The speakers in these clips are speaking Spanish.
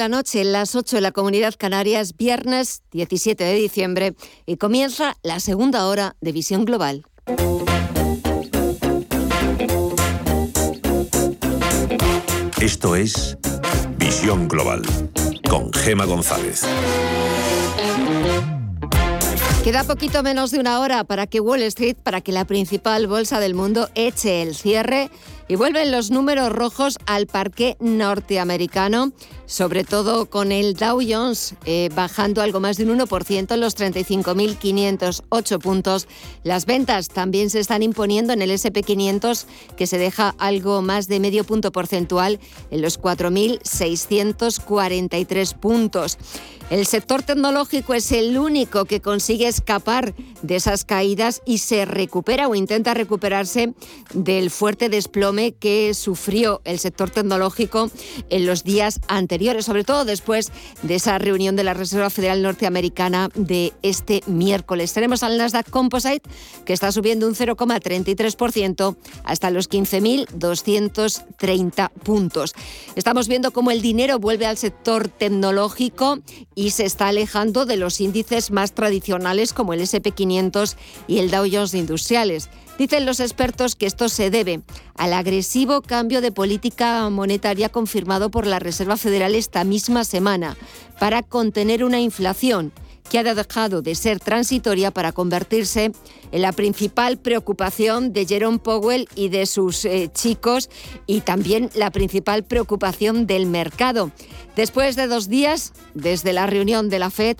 La noche, las 8 en la Comunidad Canarias, viernes 17 de diciembre, y comienza la segunda hora de Visión Global. Esto es Visión Global con Gema González. Queda poquito menos de una hora para que Wall Street, para que la principal bolsa del mundo eche el cierre y vuelven los números rojos al parque norteamericano, sobre todo con el Dow Jones eh, bajando algo más de un 1% en los 35.508 puntos. Las ventas también se están imponiendo en el SP500, que se deja algo más de medio punto porcentual en los 4.643 puntos. El sector tecnológico es el único que consigue escapar de esas caídas y se recupera o intenta recuperarse del fuerte desplome que sufrió el sector tecnológico en los días anteriores, sobre todo después de esa reunión de la Reserva Federal Norteamericana de este miércoles. Tenemos al Nasdaq Composite que está subiendo un 0,33% hasta los 15.230 puntos. Estamos viendo cómo el dinero vuelve al sector tecnológico y se está alejando de los índices más tradicionales como el SP500 y el Dow Jones Industriales. Dicen los expertos que esto se debe al agresivo cambio de política monetaria confirmado por la Reserva Federal esta misma semana para contener una inflación que ha dejado de ser transitoria para convertirse en la principal preocupación de Jerome Powell y de sus eh, chicos y también la principal preocupación del mercado. Después de dos días, desde la reunión de la Fed,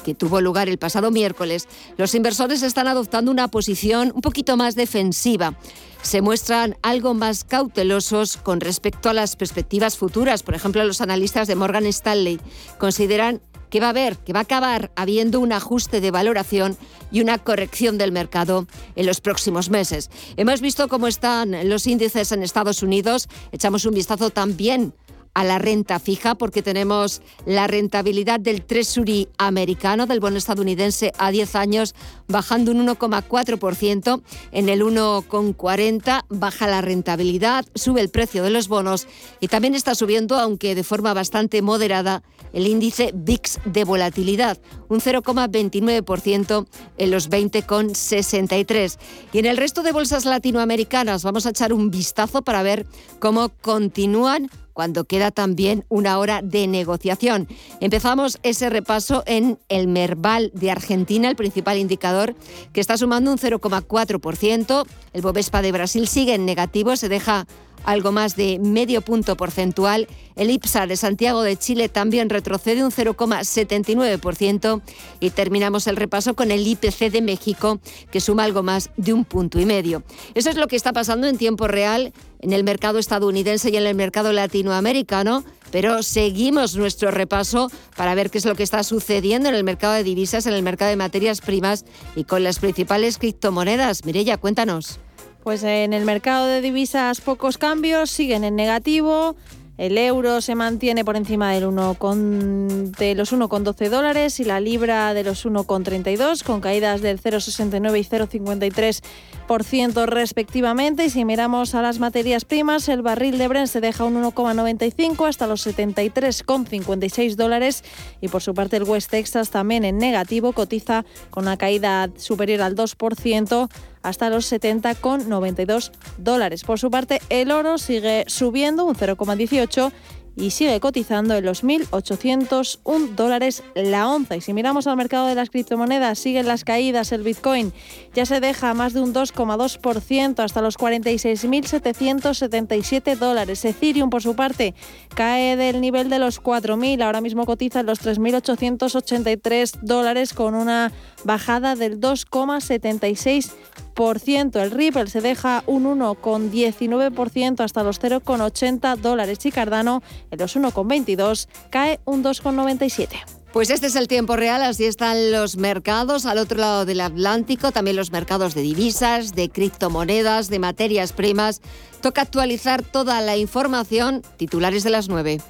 que tuvo lugar el pasado miércoles, los inversores están adoptando una posición un poquito más defensiva. Se muestran algo más cautelosos con respecto a las perspectivas futuras. Por ejemplo, los analistas de Morgan Stanley consideran que va a haber, que va a acabar habiendo un ajuste de valoración y una corrección del mercado en los próximos meses. Hemos visto cómo están los índices en Estados Unidos, echamos un vistazo también a la renta fija porque tenemos la rentabilidad del Treasury americano, del bono estadounidense a 10 años, bajando un 1,4%. En el 1,40 baja la rentabilidad, sube el precio de los bonos y también está subiendo, aunque de forma bastante moderada, el índice VIX de volatilidad, un 0,29% en los 20,63. Y en el resto de bolsas latinoamericanas vamos a echar un vistazo para ver cómo continúan cuando queda también una hora de negociación. Empezamos ese repaso en el Merval de Argentina, el principal indicador, que está sumando un 0,4%. El Bovespa de Brasil sigue en negativo, se deja algo más de medio punto porcentual. El IPSA de Santiago de Chile también retrocede un 0,79% y terminamos el repaso con el IPC de México que suma algo más de un punto y medio. Eso es lo que está pasando en tiempo real en el mercado estadounidense y en el mercado latinoamericano, pero seguimos nuestro repaso para ver qué es lo que está sucediendo en el mercado de divisas, en el mercado de materias primas y con las principales criptomonedas. Mirella, cuéntanos. Pues en el mercado de divisas pocos cambios, siguen en negativo. El euro se mantiene por encima del 1 con, de los 1,12 dólares y la libra de los 1,32 con caídas del 0,69 y 0,53% respectivamente. Y si miramos a las materias primas, el barril de Brent se deja un 1,95 hasta los 73,56 dólares y por su parte el West Texas también en negativo cotiza con una caída superior al 2% hasta los 70,92 dólares. Por su parte, el oro sigue subiendo un 0,18 y sigue cotizando en los 1.801 dólares la onza. Y si miramos al mercado de las criptomonedas, siguen las caídas. El Bitcoin ya se deja más de un 2,2% hasta los 46.777 dólares. Ethereum, por su parte, cae del nivel de los 4.000. Ahora mismo cotiza en los 3.883 dólares con una bajada del 2,76%. El Ripple se deja un 1,19% hasta los 0,80 dólares y Cardano en los 1,22 cae un 2,97. Pues este es el tiempo real, así están los mercados al otro lado del Atlántico, también los mercados de divisas, de criptomonedas, de materias primas. Toca actualizar toda la información, titulares de las 9.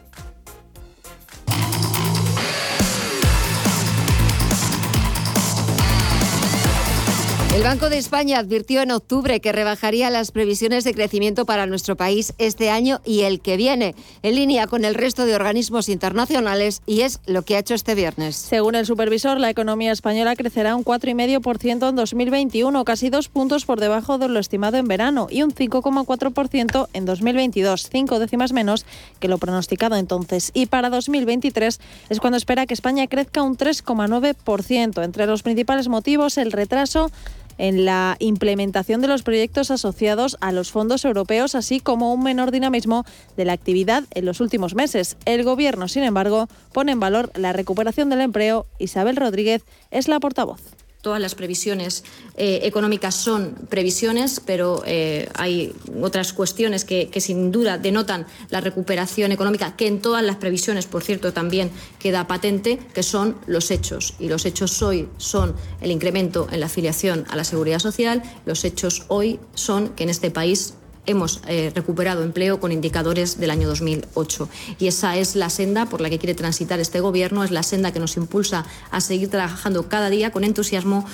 El Banco de España advirtió en octubre que rebajaría las previsiones de crecimiento para nuestro país este año y el que viene, en línea con el resto de organismos internacionales, y es lo que ha hecho este viernes. Según el supervisor, la economía española crecerá un 4,5% en 2021, casi dos puntos por debajo de lo estimado en verano, y un 5,4% en 2022, cinco décimas menos que lo pronosticado entonces. Y para 2023 es cuando espera que España crezca un 3,9%. Entre los principales motivos, el retraso en la implementación de los proyectos asociados a los fondos europeos, así como un menor dinamismo de la actividad en los últimos meses. El Gobierno, sin embargo, pone en valor la recuperación del empleo. Isabel Rodríguez es la portavoz. Todas las previsiones eh, económicas son previsiones, pero eh, hay otras cuestiones que, que, sin duda denotan la recuperación económica, que en todas las previsiones, por cierto, también queda patente, que son los hechos. Y los hechos hoy son el incremento en la afiliación a la seguridad social, los hechos hoy son que en este país hemos eh, recuperado empleo con indicadores del año 2008. Y esa es la senda por la que quiere transitar este Gobierno, es la senda que nos impulsa a seguir trabajando cada día con entusiasmo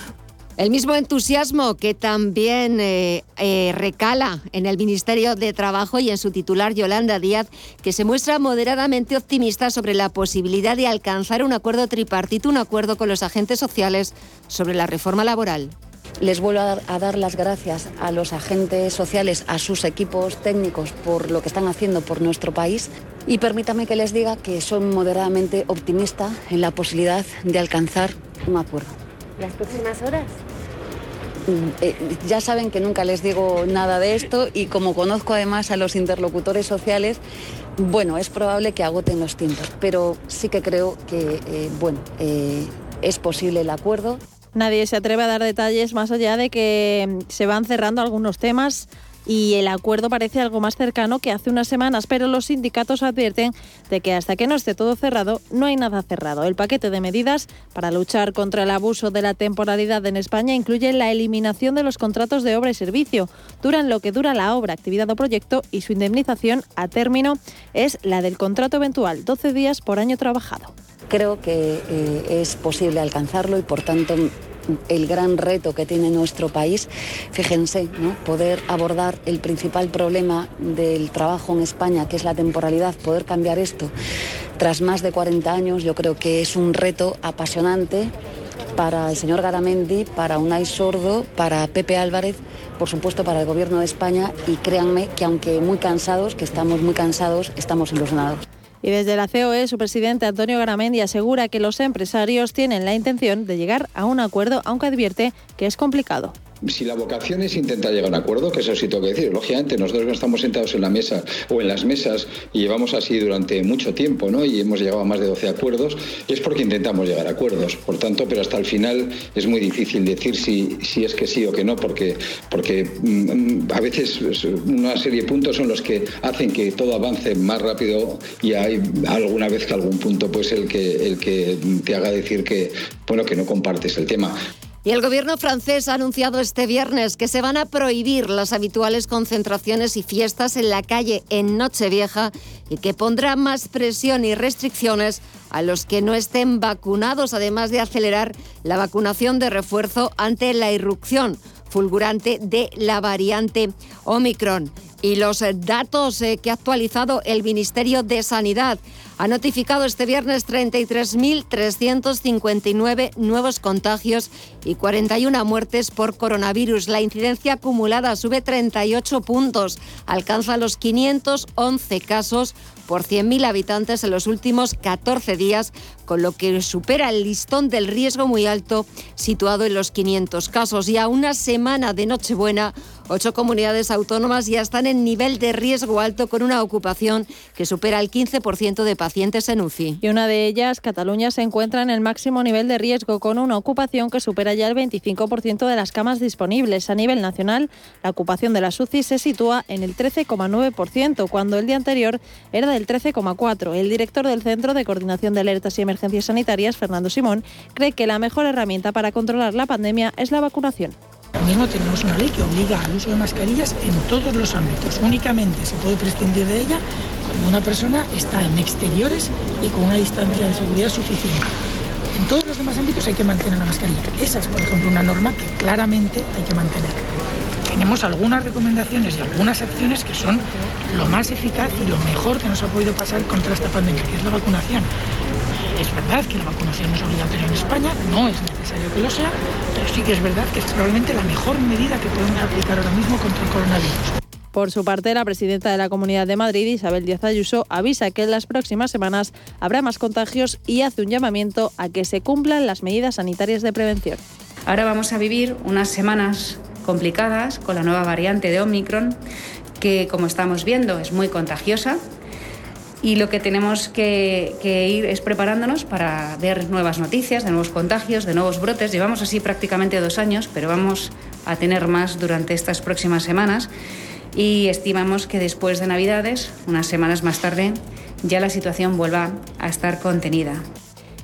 el mismo entusiasmo que también eh, eh, recala en el Ministerio de Trabajo y en su titular Yolanda Díaz, que se muestra moderadamente optimista sobre la posibilidad de alcanzar un acuerdo tripartito, un acuerdo con los agentes sociales sobre la reforma laboral. Les vuelvo a dar, las gracias a los agentes sociales, a sus equipos técnicos por lo que están haciendo por nuestro país y permítame que les diga que soy moderadamente optimista en la posibilidad de alcanzar un acuerdo. ¿Las próximas horas? Mm, eh, ya saben que nunca les digo nada de esto y como conozco además a los interlocutores sociales, bueno, es probable que agoten los tiempos, pero sí que creo que, eh, bueno, eh, es posible el acuerdo. Nadie se atreve a dar detalles más allá de que se van cerrando algunos temas y el acuerdo parece algo más cercano que hace unas semanas, pero los sindicatos advierten de que hasta que no esté todo cerrado, no hay nada cerrado. El paquete de medidas para luchar contra el abuso de la temporalidad en España incluye la eliminación de los contratos de obra y servicio. Duran lo que dura la obra, actividad o proyecto y su indemnización a término es la del contrato eventual, 12 días por año trabajado. Creo que eh, es posible alcanzarlo y por tanto el gran reto que tiene nuestro país. Fíjense, poder abordar el principal problema del trabajo en España, que es la temporalidad, poder cambiar esto tras más de 40 años, yo creo que es un reto apasionante para el señor Garamendi, para Unai Sordo, para Pepe Álvarez, por supuesto para el Gobierno de España y créanme que aunque muy cansados, que estamos muy cansados, estamos ilusionados. Y desde la COE, su presidente Antonio Garamendi asegura que los empresarios tienen la intención de llegar a un acuerdo, aunque advierte que es complicado si la vocación es intentar llegar a un acuerdo, que eso sí tengo que decir, lógicamente nosotros estamos sentados en la mesa o en las mesas y llevamos así durante mucho tiempo, ¿no? Y hemos llegado a más de 12 acuerdos, es porque intentamos llegar a acuerdos. Por tanto, pero hasta el final es muy difícil decir si, si es que sí o que no, porque, porque mm, a veces una serie de puntos son los que hacen que todo avance más rápido y hay alguna vez que algún punto pues el que, el que te haga decir que, bueno, que no compartes el tema. Y el gobierno francés ha anunciado este viernes que se van a prohibir las habituales concentraciones y fiestas en la calle en Nochevieja y que pondrá más presión y restricciones a los que no estén vacunados, además de acelerar la vacunación de refuerzo ante la irrupción fulgurante de la variante Omicron. Y los datos eh, que ha actualizado el Ministerio de Sanidad ha notificado este viernes 33.359 nuevos contagios y 41 muertes por coronavirus. La incidencia acumulada sube 38 puntos, alcanza los 511 casos por 100.000 habitantes en los últimos 14 días, con lo que supera el listón del riesgo muy alto situado en los 500 casos. Y a una semana de Nochebuena, ocho comunidades autónomas ya están en nivel de riesgo alto con una ocupación que supera el 15% de pacientes en UCI. Y una de ellas, Cataluña, se encuentra en el máximo nivel de riesgo con una ocupación que supera ya el 25% de las camas disponibles. A nivel nacional, la ocupación de las UCI se sitúa en el 13,9%, cuando el día anterior era del 13,4%. El director del Centro de Coordinación de Alertas y Emergencias Sanitarias, Fernando Simón, cree que la mejor herramienta para controlar la pandemia es la vacunación. Mismo tenemos una ley que obliga al uso de mascarillas en todos los ámbitos. Únicamente se puede prescindir de ella cuando una persona está en exteriores y con una distancia de seguridad suficiente. En todos los demás ámbitos hay que mantener la mascarilla. Esa es, por ejemplo, una norma que claramente hay que mantener. Tenemos algunas recomendaciones y algunas acciones que son lo más eficaz y lo mejor que nos ha podido pasar contra esta pandemia, que es la vacunación. Es verdad que la vacunación no es obligatoria en España, no es necesario que lo sea, pero sí que es verdad que es probablemente la mejor medida que podemos aplicar ahora mismo contra el coronavirus. Por su parte, la presidenta de la Comunidad de Madrid, Isabel Díaz Ayuso, avisa que en las próximas semanas habrá más contagios y hace un llamamiento a que se cumplan las medidas sanitarias de prevención. Ahora vamos a vivir unas semanas complicadas con la nueva variante de Omicron, que como estamos viendo es muy contagiosa. Y lo que tenemos que, ir es preparándonos para ver nuevas noticias, de nuevos contagios, de nuevos brotes. Llevamos así prácticamente dos años, pero vamos a tener más durante estas próximas semanas y estimamos que después de Navidades, unas semanas más tarde, ya la situación vuelva a estar contenida.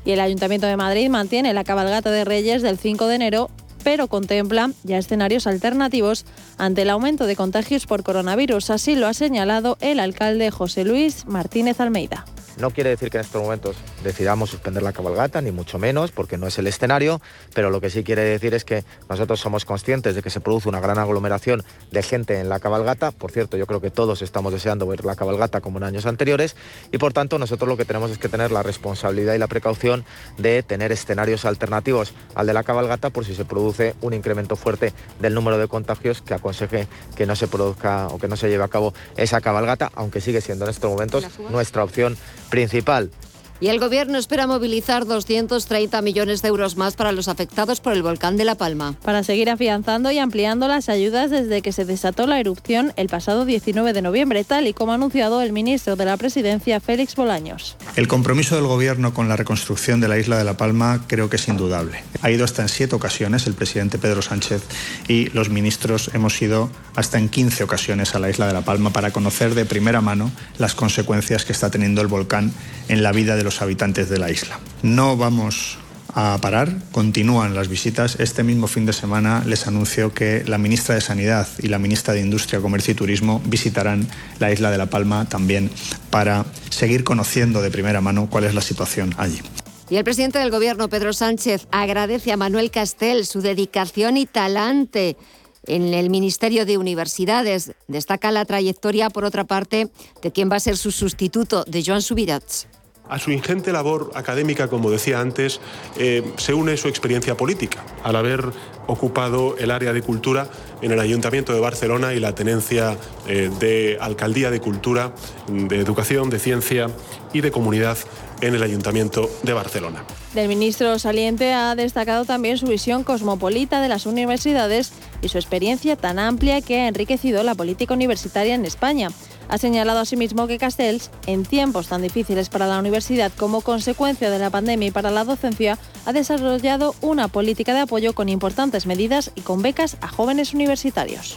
Y el Ayuntamiento de Madrid mantiene la cabalgata de Reyes del 5 de enero, pero contempla ya escenarios alternativos ante el aumento de contagios por coronavirus. Así lo ha señalado el alcalde José Luis Martínez Almeida. No quiere decir que en estos momentos decidamos suspender la cabalgata, ni mucho menos, porque no es el escenario, pero lo que sí quiere decir es que nosotros somos conscientes de que se produce una gran aglomeración de gente en la cabalgata. Por cierto, yo creo que todos estamos deseando ver la cabalgata como en años anteriores y por tanto nosotros lo que tenemos es que tener la responsabilidad y la precaución de tener escenarios alternativos al de la cabalgata por si se produce un incremento fuerte del número de contagios que aconseje que no se produzca o que no se lleve a cabo esa cabalgata, aunque sigue siendo en estos momentos nuestra opción principal. Y el Gobierno espera movilizar 230 millones de euros más para los afectados por el volcán de La Palma. Para seguir afianzando y ampliando las ayudas desde que se desató la erupción el pasado 19 de noviembre, tal y como ha anunciado el ministro de la Presidencia, Félix Bolaños. El compromiso del Gobierno con la reconstrucción de la isla de La Palma creo que es indudable. Ha ido hasta en siete ocasiones el presidente Pedro Sánchez y los ministros hemos ido hasta en 15 ocasiones a la isla de La Palma para conocer de primera mano las consecuencias que está teniendo el volcán en la vida de los habitantes de la isla. No vamos a parar, continúan las visitas. Este mismo fin de semana les anuncio que la ministra de Sanidad y la ministra de Industria, Comercio y Turismo visitarán la isla de La Palma también para seguir conociendo de primera mano cuál es la situación allí. Y el presidente del Gobierno, Pedro Sánchez, agradece a Manuel Castel su dedicación y talante en el Ministerio de Universidades. Destaca la trayectoria, por otra parte, de quien va a ser su sustituto, de Joan Subirats. A su ingente labor académica, como decía antes, eh, se une su experiencia política, al haber ocupado el área de cultura en el Ayuntamiento de Barcelona y la tenencia eh, de Alcaldía de Cultura, de Educación, de Ciencia y de Comunidad en el Ayuntamiento de Barcelona. Del ministro saliente ha destacado también su visión cosmopolita de las universidades y su experiencia tan amplia que ha enriquecido la política universitaria en España. Ha señalado asimismo que Castells, en tiempos tan difíciles para la universidad como consecuencia de la pandemia y para la docencia, ha desarrollado una política de apoyo con importantes medidas y con becas a jóvenes universitarios.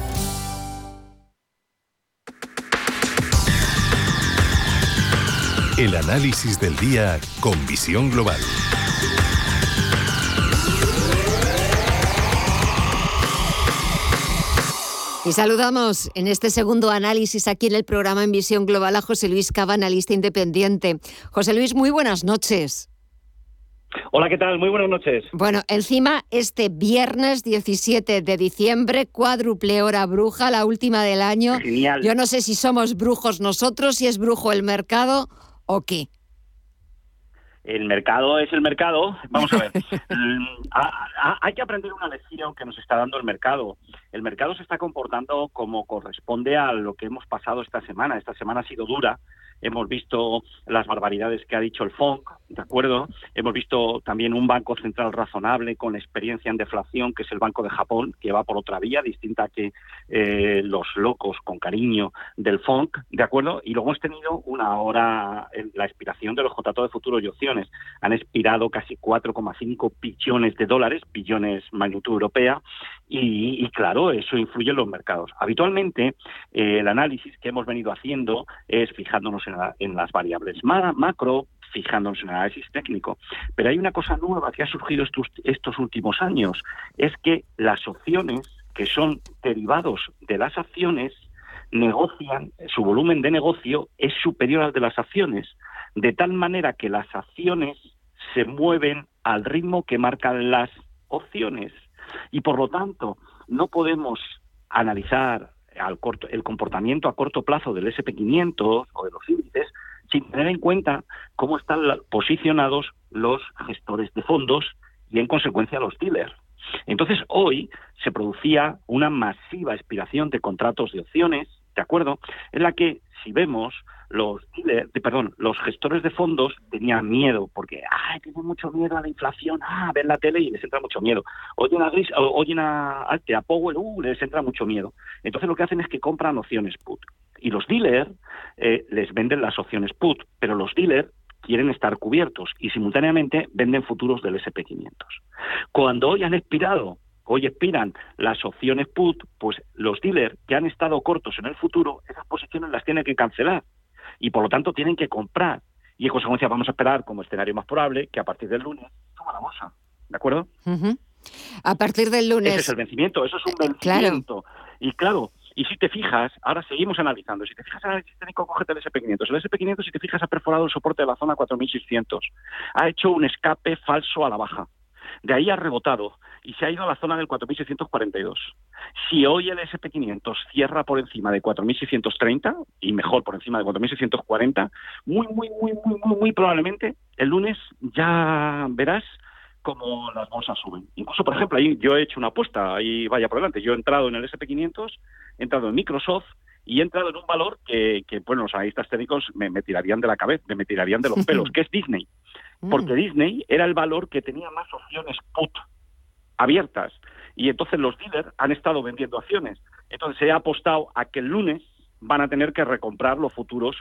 El análisis del día con visión global. Y saludamos en este segundo análisis aquí en el programa En Visión Global a José Luis Cava, analista independiente. José Luis, muy buenas noches. Hola, ¿qué tal? Muy buenas noches. Bueno, encima este viernes 17 de diciembre, cuádruple hora bruja, la última del año. Genial. Yo no sé si somos brujos nosotros, si es brujo el mercado o qué. El mercado es el mercado. Vamos a ver. Mm, hay que aprender una lección que nos está dando el mercado. El mercado se está comportando como corresponde a lo que hemos pasado esta semana. Esta semana ha sido dura hemos visto las barbaridades que ha dicho el FONC, ¿de acuerdo? Hemos visto también un banco central razonable con experiencia en deflación, que es el Banco de Japón, que va por otra vía distinta que eh, los locos con cariño del FONC, ¿de acuerdo? Y luego hemos tenido una hora, la expiración de los contratos de futuros y opciones. Han expirado casi 4,5 billones de dólares, billones magnitud europea, y, claro, eso influye en los mercados. Habitualmente, eh, el análisis que hemos venido haciendo es fijándonos en, las variables macro, fijándonos en el análisis técnico. Pero hay una cosa nueva que ha surgido estos, estos últimos años, es que las opciones, que son derivados de las acciones, negocian, su volumen de negocio es superior al de las acciones, de tal manera que las acciones se mueven al ritmo que marcan las opciones. Y por lo tanto, no podemos analizar el comportamiento a corto plazo del SP500 o de los índices sin tener en cuenta cómo están posicionados los gestores de fondos y en consecuencia los dealers. Entonces hoy se producía una masiva expiración de contratos de opciones, ¿de acuerdo? En la que si vemos los perdón, los gestores de fondos tenían miedo porque ay, tienen mucho miedo a la inflación, ah, ven la tele y les entra mucho miedo. Oyen a Gris, oyen a, a Powell, uh, les entra mucho miedo. Entonces lo que hacen es que compran opciones put. Y los dealers eh, les venden las opciones put, pero los dealers quieren estar cubiertos y simultáneamente venden futuros del SP500. Cuando hoy han expirado hoy expiran las opciones put, pues los dealers que han estado cortos en el futuro, esas posiciones las tienen que cancelar y por lo tanto tienen que comprar. Y en consecuencia vamos a esperar como escenario más probable que a partir del lunes suba la bolsa. ¿De acuerdo? A partir del lunes. Ese es el vencimiento, eso es un eh, vencimiento. Y claro, y si te fijas, ahora seguimos analizando, si te fijas en el análisis técnico, cógete el SP500. El SP500, si te fijas, ha perforado el soporte de la zona 4600. Ha hecho un escape falso a la baja. De ahí ha rebotado y se ha ido a la zona del 4.642. Si hoy el SP500 cierra por encima de 4.630 y mejor por encima de 4.640, muy, muy, muy, muy, muy, muy probablemente el lunes ya verás cómo las bolsas suben. Incluso, por ejemplo, ahí yo he hecho una apuesta, ahí vaya por delante. Yo he entrado en el SP500, he entrado en Microsoft y he entrado en un valor que, que bueno, los analistas técnicos me, me tirarían de la cabeza, me tirarían de los pelos, que es Disney. Porque mm. Disney era el valor que tenía más opciones put abiertas. Y entonces los dealers han estado vendiendo acciones. Entonces se ha apostado a que el lunes van a tener que recomprar los futuros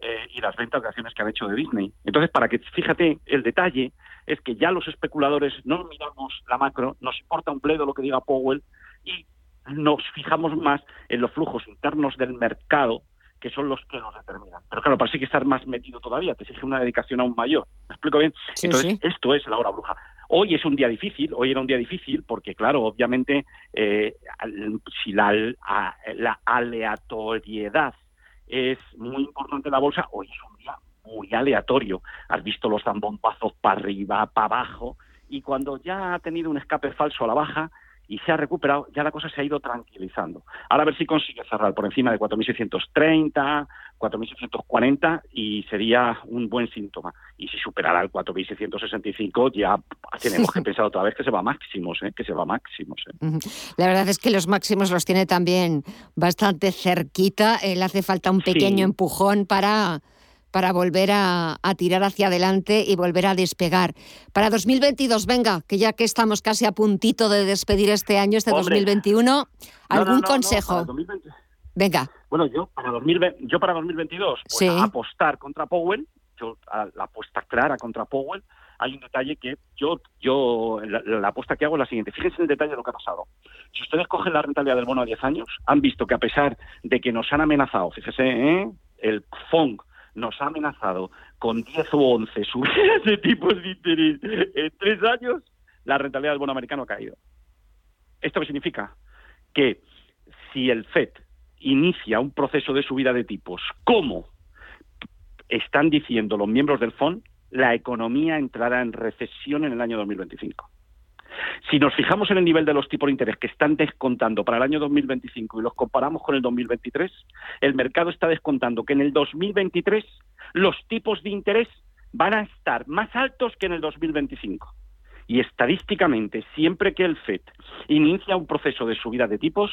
eh, y las ventas de acciones que han hecho de Disney. Entonces, para que fíjate, el detalle es que ya los especuladores no miramos la macro, nos importa un pledo lo que diga Powell y nos fijamos más en los flujos internos del mercado que son los que nos determinan. Pero claro, para hay que estar más metido todavía, te exige una dedicación aún mayor. ¿Me explico bien? Entonces, esto es la hora bruja. Hoy es un día difícil, hoy era un día difícil porque, claro, obviamente, eh, si la, la aleatoriedad es muy importante en la bolsa, hoy es un día muy aleatorio. Has visto los zambombazos para arriba, para abajo, y cuando ya ha tenido un escape falso a la baja, y se ha recuperado, ya la cosa se ha ido tranquilizando. Ahora a ver si consigue cerrar por encima de 4.630, 4.640 y sería un buen síntoma. Y si superara el 4.665 ya tenemos que pensar otra vez que se va a máximos, ¿eh? que se va a máximos. ¿eh? La verdad es que los máximos los tiene también bastante cerquita. Le hace falta un pequeño empujón para para volver a, tirar hacia adelante y volver a despegar. Para 2022, venga, que ya que estamos casi a puntito de despedir este año, este 2021, ¿algún consejo? venga. Bueno, yo para, yo para 2022, pues apostar contra Powell, yo la apuesta clara contra Powell, hay un detalle que yo, yo la, apuesta que hago es la siguiente. Fíjense en el detalle de lo que ha pasado. Si ustedes cogen la rentabilidad del bono a 10 años, han visto que a pesar de que nos han amenazado, fíjese, ¿eh? el FONG nos ha amenazado con 10 o 11 subidas de tipos de interés en tres años, la rentabilidad del bono americano ha caído. ¿Esto qué significa? Que si el FED inicia un proceso de subida de tipos, ¿cómo están diciendo los miembros del FON, la economía entrará en recesión en el año 2025. Si nos fijamos en el nivel de los tipos de interés que están descontando para el año 2025 y los comparamos con el 2023, el mercado está descontando que en el 2023 los tipos de interés van a estar más altos que en el 2025. Y estadísticamente, siempre que el FED inicia un proceso de subida de tipos,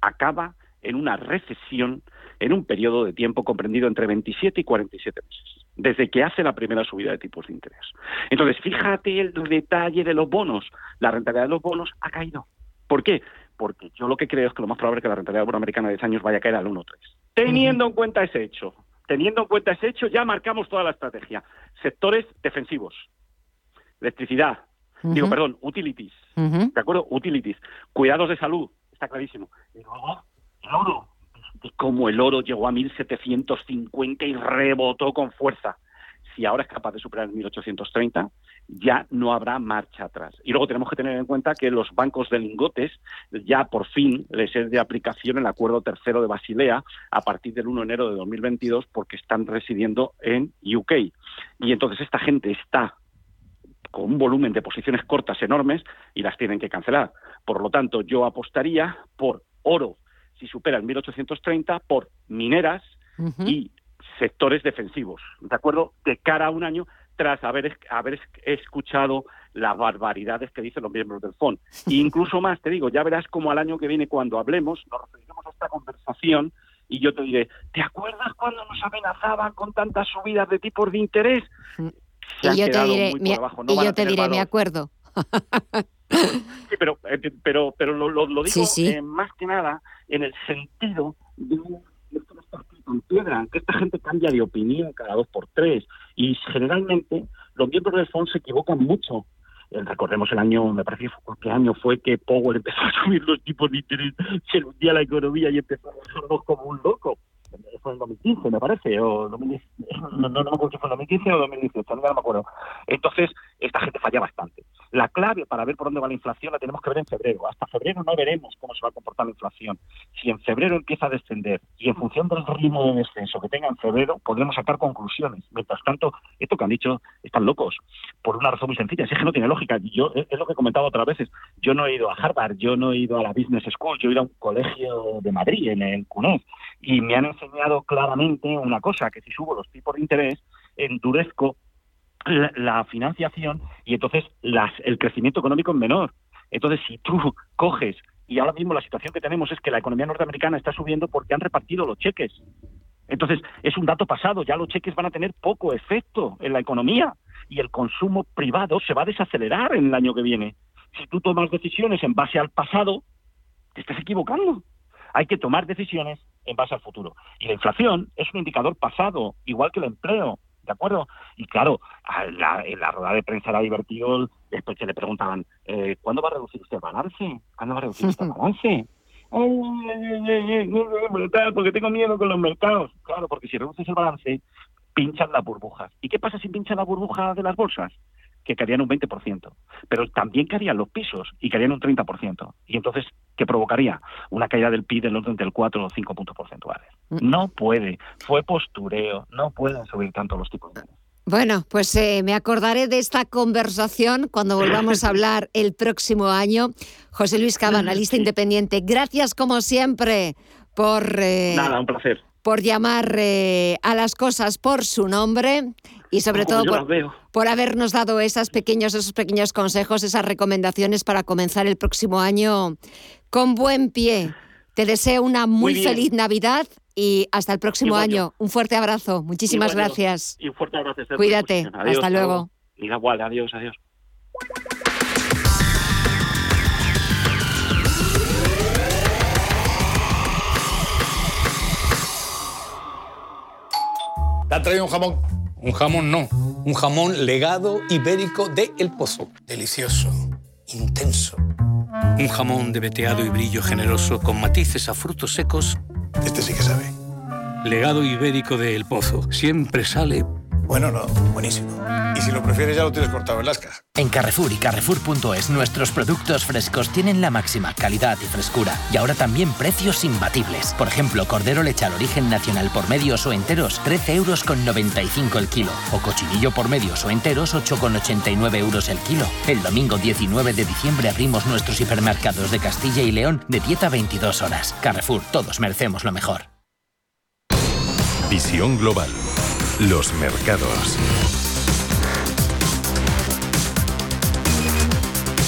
acaba en una recesión en un periodo de tiempo comprendido entre 27 y 47 meses, desde que hace la primera subida de tipos de interés. Entonces, fíjate el detalle de los bonos. La rentabilidad de los bonos ha caído. ¿Por qué? Porque yo lo que creo es que lo más probable es que la rentabilidad del bono americana de 10 años vaya a caer al 1,3. Teniendo en cuenta ese hecho, teniendo en cuenta ese hecho, ya marcamos toda la estrategia. Sectores defensivos, electricidad, digo, perdón, utilities, ¿de acuerdo? Utilities, cuidados de salud, está clarísimo. Y luego, el oro, de cómo el oro llegó a 1750 y rebotó con fuerza. Si ahora es capaz de superar el 1830, ya no habrá marcha atrás. Y luego tenemos que tener en cuenta que los bancos de lingotes ya por fin les es de aplicación el acuerdo tercero de Basilea a partir del 1 de enero de 2022 porque están residiendo en UK. Y entonces esta gente está con un volumen de posiciones cortas enormes y las tienen que cancelar. Por lo tanto, yo apostaría por oro si supera el 1830 por mineras y sectores defensivos, ¿de acuerdo? De cara a un año tras haber, haber escuchado las barbaridades que dicen los miembros del FON. E incluso más, te digo, ya verás como al año que viene cuando hablemos, nos referiremos a esta conversación y yo te diré, ¿te acuerdas cuando nos amenazaban con tantas subidas de tipos de interés? y yo te diré, y yo te diré, me acuerdo. Sí, pero, eh, pero, pero lo, lo, digo eh, más que nada en el sentido de esto no está escrito en piedra, que esta gente cambia de opinión cada dos por tres y generalmente los miembros del FON se equivocan mucho. Eh, recordemos el año, me parece que año fue que Powell empezó a subir los tipos de interés, se hundía la economía y empezó a como un loco fue en 2015, me parece, o no, no, me acuerdo si fue en 2015 o 2018, no me acuerdo. Entonces, esta gente falla bastante. La clave para ver por dónde va la inflación la tenemos que ver en febrero. Hasta febrero no veremos cómo se va a comportar la inflación. Si en febrero empieza a descender y en función del ritmo de descenso que tenga en febrero, podremos sacar conclusiones. Mientras tanto, esto que han dicho, están locos. Por una razón muy sencilla, es que no tiene lógica. Yo, es lo que he comentado otras veces. Yo no he ido a Harvard, yo no he ido a la Business School, yo he ido a un colegio de Madrid, en el CUNES, y me han enseñado claramente una cosa, que si subo los tipos de interés, endurezco la, financiación y entonces las, el crecimiento económico es menor. Entonces, si tú coges, y ahora mismo la situación que tenemos es que la economía norteamericana está subiendo porque han repartido los cheques. Entonces, es un dato pasado, ya los cheques van a tener poco efecto en la economía y el consumo privado se va a desacelerar en el año que viene. Si tú tomas decisiones en base al pasado, te estás equivocando. Hay que tomar decisiones en base al futuro. Y la inflación es un indicador pasado, igual que el empleo. ¿De acuerdo? Y claro, la, en la rueda de prensa era divertido después que le preguntaban, eh, ¿cuándo va a reducir usted el balance? ¿Cuándo va a reducir usted el balance? porque tengo miedo con los mercados. Claro, porque si reduces el balance, pinchan las burbujas. ¿Y qué pasa si pinchan las burbujas de las bolsas? Que caerían un 20%, pero también caerían los pisos y caerían un 30%. Y entonces, ¿qué provocaría? Una caída del PIB del orden del 4 o 5 puntos porcentuales. Mm. No puede, fue postureo, no pueden subir tanto los tipos de Bueno, pues eh, me acordaré de esta conversación cuando volvamos a hablar el próximo año. José Luis Cava, analista independiente, gracias como siempre por... Eh, Nada, un placer. Por llamar eh, a las cosas por su nombre y sobre todo por, habernos dado esas pequeños, esos pequeños consejos, esas recomendaciones para comenzar el próximo año con buen pie. Te deseo una muy, feliz Navidad y hasta el próximo año. Un fuerte abrazo. Muchísimas gracias. Y un fuerte abrazo. Cuídate. hasta luego. Igual, adiós, adiós. ¿Te han traído un jamón? Un jamón no, un jamón legado ibérico de El Pozo. Delicioso, intenso. Un jamón de veteado y brillo generoso con matices a frutos secos. Este sí que sabe. Legado ibérico de El Pozo. Siempre sale Bueno, no, buenísimo. Y si lo prefieres ya lo tienes cortado en lascas. En Carrefour y Carrefour.es nuestros productos frescos tienen la máxima calidad y frescura. Y ahora también precios imbatibles. Por ejemplo, cordero leche al origen nacional por medios o enteros, 13 euros con 95 el kilo. O cochinillo por medios o enteros, 8,89 euros el kilo. El domingo 19 de diciembre abrimos nuestros hipermercados de Castilla y León de 10 a 22 horas. Carrefour, todos merecemos lo mejor. Visión Global. Los mercados.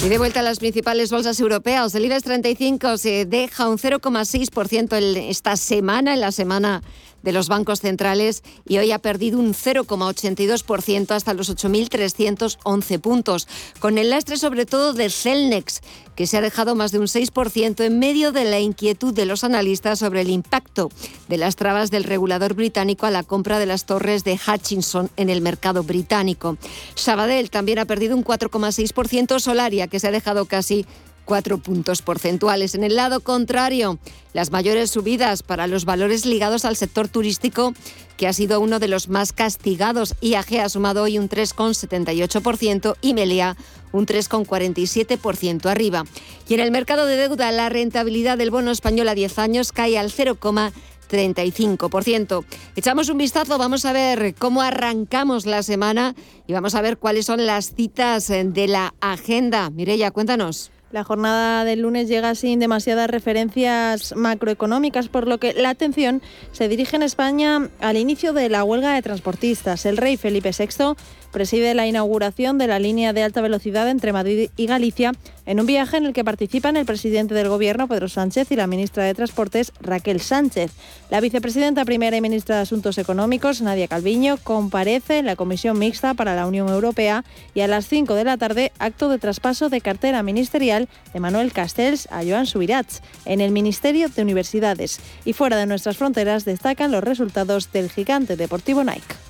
Y de vuelta a las principales bolsas europeas, el IBEX 35 se deja un 0,6% esta semana, en la semana de los bancos centrales y hoy ha perdido un 0,82% hasta los 8.311 puntos, con el lastre sobre todo de Celnex, que se ha dejado más de un 6% en medio de la inquietud de los analistas sobre el impacto de las trabas del regulador británico a la compra de las torres de Hutchinson en el mercado británico. Sabadell también ha perdido un 4,6%, Solaria, que se ha dejado casi cuatro puntos porcentuales. En el lado contrario, las mayores subidas para los valores ligados al sector turístico, que ha sido uno de los más castigados. IAG ha sumado hoy un 3,78% y Melia un 3,47% arriba. Y en el mercado de deuda, la rentabilidad del bono español a 10 años cae al 0,35%. Echamos un vistazo, vamos a ver cómo arrancamos la semana y vamos a ver cuáles son las citas de la agenda. Mireya, cuéntanos. La jornada del lunes llega sin demasiadas referencias macroeconómicas, por lo que la atención se dirige en España al inicio de la huelga de transportistas. El rey Felipe VI preside la inauguración de la línea de alta velocidad entre Madrid y Galicia en un viaje en el que participan el presidente del Gobierno, Pedro Sánchez, y la ministra de Transportes, Raquel Sánchez. La vicepresidenta primera y ministra de Asuntos Económicos, Nadia Calviño, comparece en la Comisión Mixta para la Unión Europea y a las 5 de la tarde, acto de traspaso de cartera ministerial de Manuel Castells a Joan Subirats en el Ministerio de Universidades. Y fuera de nuestras fronteras destacan los resultados del gigante deportivo Nike.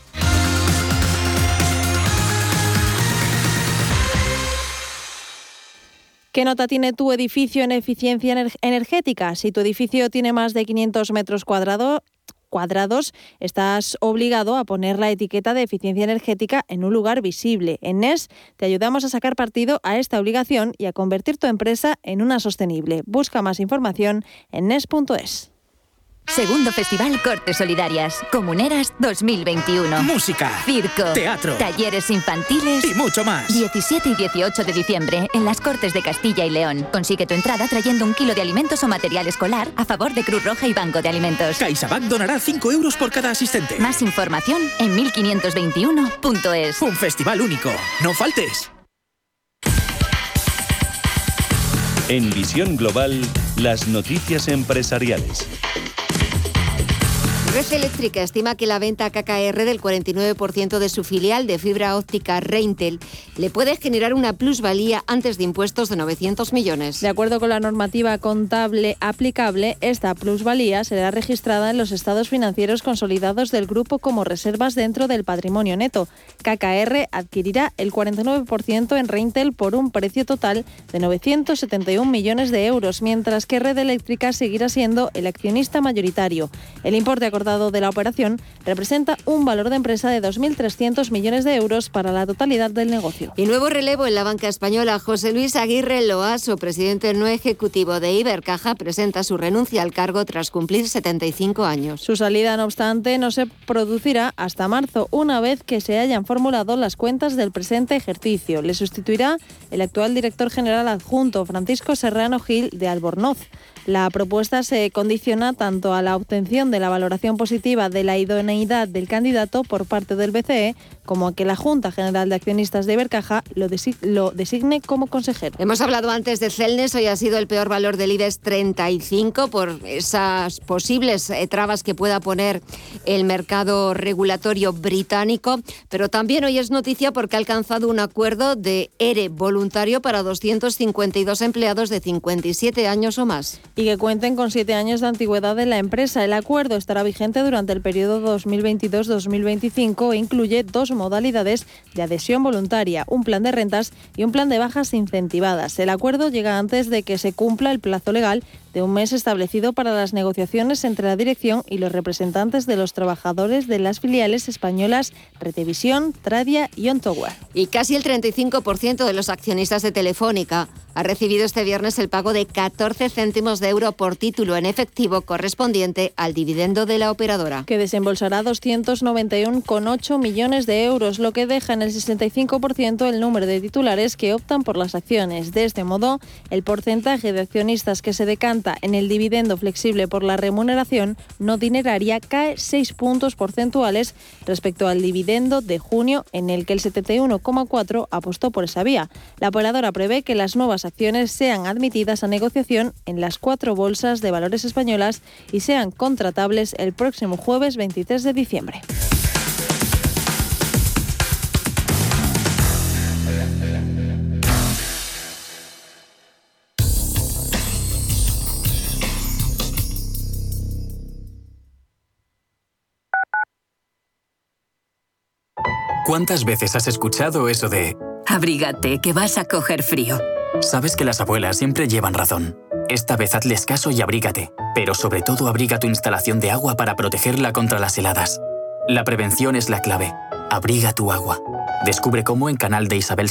¿Qué nota tiene tu edificio en eficiencia energética? Si tu edificio tiene más de 500 metros cuadrados, cuadrados, estás obligado a poner la etiqueta de eficiencia energética en un lugar visible. En NES te ayudamos a sacar partido a esta obligación y a convertir tu empresa en una sostenible. Busca más información en NES.es. Segundo Festival Cortes Solidarias. Comuneras 2021. Música. Circo. Teatro. Talleres infantiles. Y mucho más. 17 y 18 de diciembre en las Cortes de Castilla y León. Consigue tu entrada trayendo un kilo de alimentos o material escolar a favor de Cruz Roja y Banco de Alimentos. CaixaBank donará 5 euros por cada asistente. Más información en 1521.es. Un festival único. No faltes. En Visión Global, las noticias empresariales. Red Eléctrica estima que la venta KKR del 49% de su filial de fibra óptica Reintel le puede generar una plusvalía antes de impuestos de 900 millones. De acuerdo con la normativa contable aplicable, esta plusvalía será registrada en los estados financieros consolidados del grupo como reservas dentro del patrimonio neto. KKR adquirirá el 49% en Reintel por un precio total de 971 millones de euros, mientras que Red Eléctrica seguirá siendo el accionista mayoritario. El importe acordado de la operación representa un valor de empresa de 2.300 millones de euros para la totalidad del negocio. Y nuevo relevo en la banca española. José Luis Aguirre Loaso, presidente no ejecutivo de Ibercaja, presenta su renuncia al cargo tras cumplir 75 años. Su salida, no obstante, no se producirá hasta marzo, una vez que se hayan formulado las cuentas del presente ejercicio. Le sustituirá el actual director general adjunto, Francisco Serrano Gil de Albornoz. La propuesta se condiciona tanto a la obtención de la valoración positiva de la idoneidad del candidato por parte del BCE como a que la Junta General de Accionistas de Ibercaja lo, designe como consejero. Hemos hablado antes de Celnes, hoy ha sido el peor valor del IBEX 35 por esas posibles eh, trabas que pueda poner el mercado regulatorio británico, pero también hoy es noticia porque ha alcanzado un acuerdo de ERE voluntario para 252 empleados de 57 años o más y que cuenten con siete años de antigüedad de la empresa. El acuerdo estará vigente durante el periodo 2022-2025 e incluye dos modalidades de adhesión voluntaria, un plan de rentas y un plan de bajas incentivadas. El acuerdo llega antes de que se cumpla el plazo legal de un mes establecido para las negociaciones entre la dirección y los representantes de los trabajadores de las filiales españolas Retevisión, Tradia y Ontower. Y casi el 35% de los accionistas de Telefónica ha recibido este viernes el pago de 14 céntimos de euro por título en efectivo correspondiente al dividendo de la operadora. Que desembolsará 291,8 millones de euros, lo que deja en el 65% el número de titulares que optan por las acciones. De este modo, el porcentaje de accionistas que se en el dividendo flexible por la remuneración no dineraria cae 6 puntos porcentuales respecto al dividendo de junio, en el que el 71,4 apostó por esa vía. La operadora prevé que las nuevas acciones sean admitidas a negociación en las cuatro bolsas de valores españolas y sean contratables el próximo jueves 23 de diciembre. ¿Cuántas veces has escuchado eso de... Abrígate, que vas a coger frío? Sabes que las abuelas siempre llevan razón. Esta vez hazles caso y abrígate, pero sobre todo abriga tu instalación de agua para protegerla contra las heladas. La prevención es la clave. Abriga tu agua. Descubre cómo en canal de Isabel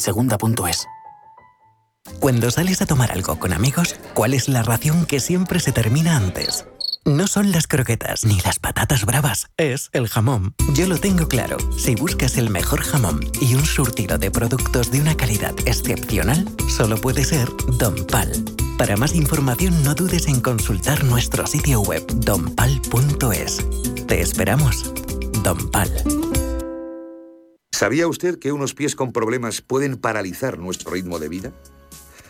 Cuando sales a tomar algo con amigos, ¿cuál es la ración que siempre se termina antes? No son las croquetas ni las patatas bravas, es el jamón. Yo lo tengo claro. Si buscas el mejor jamón y un surtido de productos de una calidad excepcional, solo puede ser Don Pal. Para más información no dudes en consultar nuestro sitio web donpal.es. Te esperamos. Don Pal. ¿Sabía usted que unos pies con problemas pueden paralizar nuestro ritmo de vida?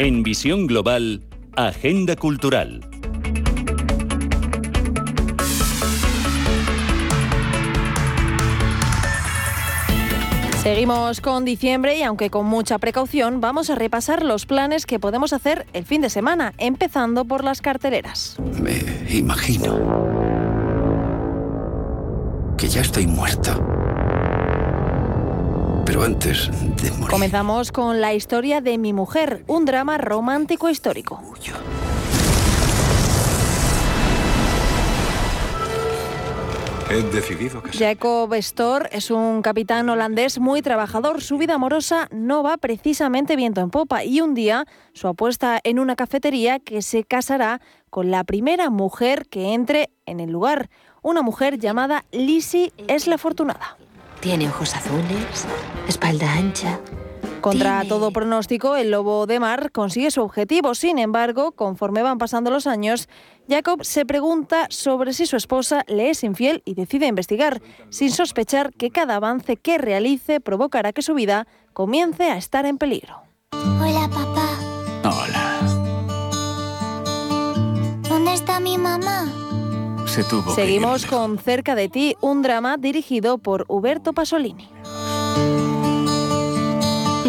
En Visión Global, Agenda Cultural. Seguimos con diciembre y aunque con mucha precaución, vamos a repasar los planes que podemos hacer el fin de semana, empezando por las carteleras. Me imagino que ya estoy muerto. Pero antes de morir... Comenzamos con la historia de mi mujer, un drama romántico histórico. He decidido que Jacob Storr es un capitán holandés muy trabajador. Su vida amorosa no va precisamente viento en popa y un día su apuesta en una cafetería que se casará con la primera mujer que entre en el lugar. Una mujer llamada Lizzie es la afortunada. Tiene ojos azules, espalda ancha. Contra todo pronóstico, el lobo de mar consigue su objetivo. Sin embargo, conforme van pasando los años, Jacob se pregunta sobre si su esposa le es infiel y decide investigar, sin sospechar que cada avance que realice provocará que su vida comience a estar en peligro. Hola, papá. Hola. ¿Dónde está mi mamá? Se tuvo que Seguimos con Cerca de ti, un drama dirigido por Huberto Pasolini.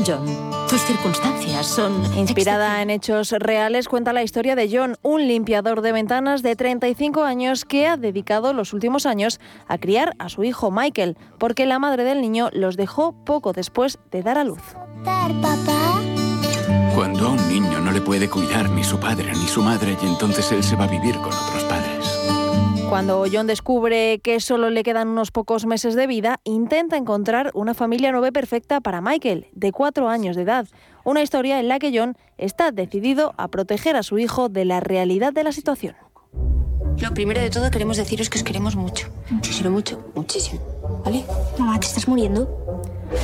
John, Tus circunstancias son... Inspirada en hechos reales, cuenta la historia de John, un limpiador de ventanas de 35 años que ha dedicado los últimos años a criar a su hijo Michael, porque la madre del niño los dejó poco después de dar a luz. Cuando a un niño no le puede cuidar ni su padre ni su madre y entonces él se va a vivir con otros padres. Cuando John descubre que solo le quedan unos pocos meses de vida, intenta encontrar una familia nueva perfecta para Michael, de cuatro años de edad. Una historia en la que John está decidido a proteger a su hijo de la realidad de la situación. Lo primero de todo queremos deciros que os queremos mucho. Pero mucho, muchísimo. ¿Vale? Mamá, ¿te estás muriendo?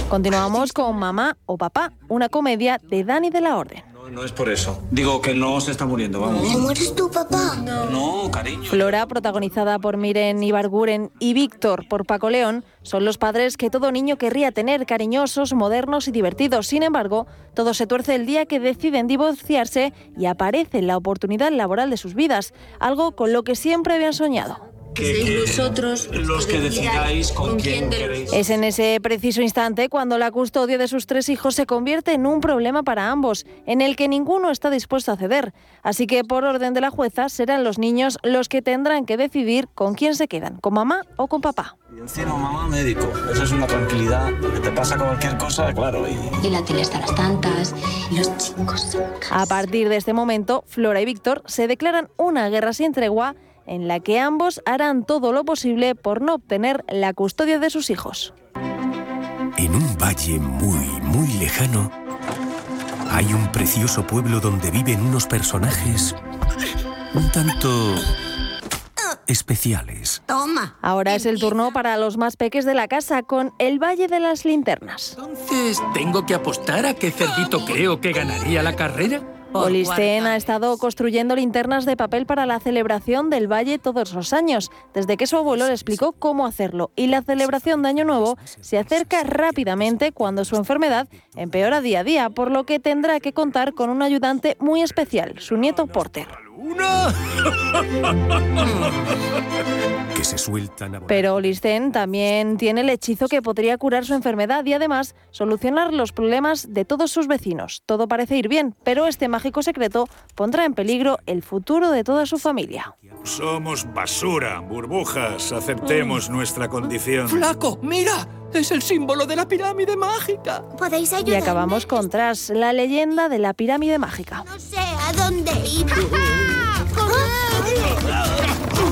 Continuamos con Mamá o Papá, una comedia de Dani de la Orden. No es por eso. Digo que no se está muriendo, vamos. ¿Te mueres tú, papá? No, cariño. Flora, protagonizada por Miren Ibarguren, y Víctor, por Paco León, son los padres que todo niño querría tener, cariñosos, modernos y divertidos. Sin embargo, todo se tuerce el día que deciden divorciarse y aparece la oportunidad laboral de sus vidas, algo con lo que siempre habían soñado. Que vosotros los que decidáis con quién queréis. Es en ese preciso instante cuando la custodia de sus tres hijos se convierte en un problema para ambos, en el que ninguno está dispuesto a ceder. Así que, por orden de la jueza, serán los niños los que tendrán que decidir con quién se quedan, con mamá o con papá. Y encima mamá médico. Eso es una tranquilidad. Que te pasa cualquier cosa, claro. Y... Y la tele hasta las tantas. Y los chicos. A partir de este momento, Flora y Víctor se declaran una guerra sin tregua en la que ambos harán todo lo posible por no obtener la custodia de sus hijos. En un valle muy, muy lejano, hay un precioso pueblo donde viven unos personajes un tanto especiales. Toma. Ahora es el turno para los más peques de la casa con el Valle de las Linternas. Entonces, ¿tengo que apostar a qué cerdito creo que ganaría la carrera? Olisten ha estado construyendo linternas de papel para la celebración del Valle todos los años, desde que su abuelo le explicó cómo hacerlo. Y la celebración de Año Nuevo se acerca rápidamente cuando su enfermedad empeora día a día, por lo que tendrá que contar con un ayudante muy especial, su nieto Porter. Que se sueltan a volar. Pero Olisten también tiene el hechizo que podría curar su enfermedad y además solucionar los problemas de todos sus vecinos. Todo parece ir bien, pero este mágico secreto pondrá en peligro el futuro de toda su familia. Somos basura, burbujas. Aceptemos nuestra condición. ¡Flaco, mira! Es el símbolo de la pirámide mágica. ¿Podéis Y ayudarme? acabamos con Tras, la leyenda de la pirámide mágica. No sé a dónde ir.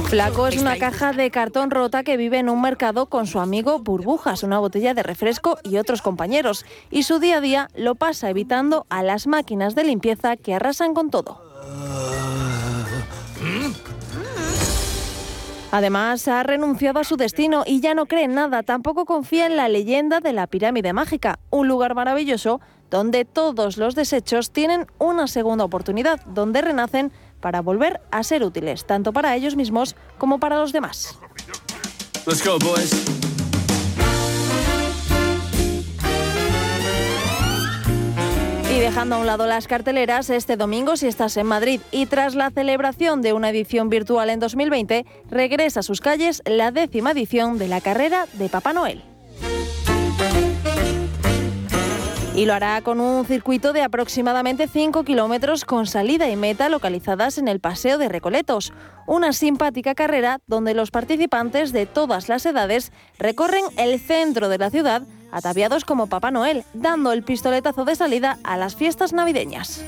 Flaco es una caja de cartón rota que vive en un mercado con su amigo Burbujas, una botella de refresco y otros compañeros. Y su día a día lo pasa evitando a las máquinas de limpieza que arrasan con todo. Además, ha renunciado a su destino y ya no cree en nada. Tampoco confía en la leyenda de la pirámide mágica, un lugar maravilloso donde todos los desechos tienen una segunda oportunidad, donde renacen para volver a ser útiles, tanto para ellos mismos como para los demás. Y dejando a un lado las carteleras, este domingo si estás en Madrid y tras la celebración de una edición virtual en 2020, regresa a sus calles la décima edición de la carrera de Papá Noel. Y lo hará con un circuito de aproximadamente 5 kilómetros con salida y meta localizadas en el Paseo de Recoletos. Una simpática carrera donde los participantes de todas las edades recorren el centro de la ciudad ataviados como Papá Noel, dando el pistoletazo de salida a las fiestas navideñas.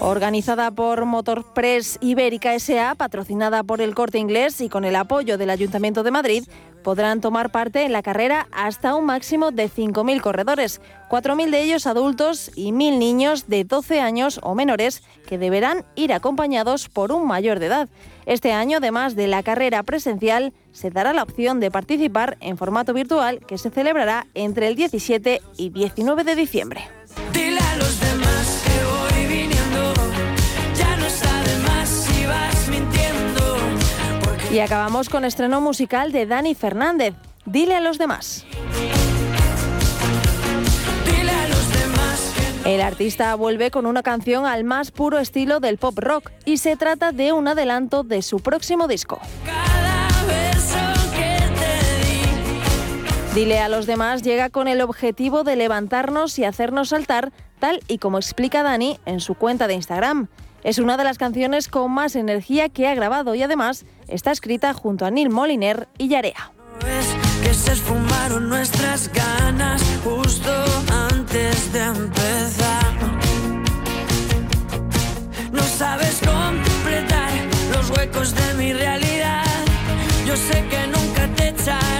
Organizada por Motorpress Ibérica SA, patrocinada por el Corte Inglés y con el apoyo del Ayuntamiento de Madrid, podrán tomar parte en la carrera hasta un máximo de 5.000 corredores, 4.000 de ellos adultos y 1.000 niños de 12 años o menores que deberán ir acompañados por un mayor de edad. Este año, además de la carrera presencial, se dará la opción de participar en formato virtual que se celebrará entre el 17 y 19 de diciembre. Dile a los demás que voy viniendo. Ya no está de más si vas mintiendo. Y acabamos con estreno musical de Dani Fernández. Dile a los demás. El artista vuelve con una canción al más puro estilo del pop rock y se trata de un adelanto de su próximo disco. Dile a los demás llega con el objetivo de levantarnos y hacernos saltar, tal y como explica Dani en su cuenta de Instagram. Es una de las canciones con más energía que ha grabado y además está escrita junto a Neil Moliner y Yarea. que se esfumaron nuestras ganas justo antes empezar. No sabes completar los huecos de mi realidad. Yo sé que nunca te echaré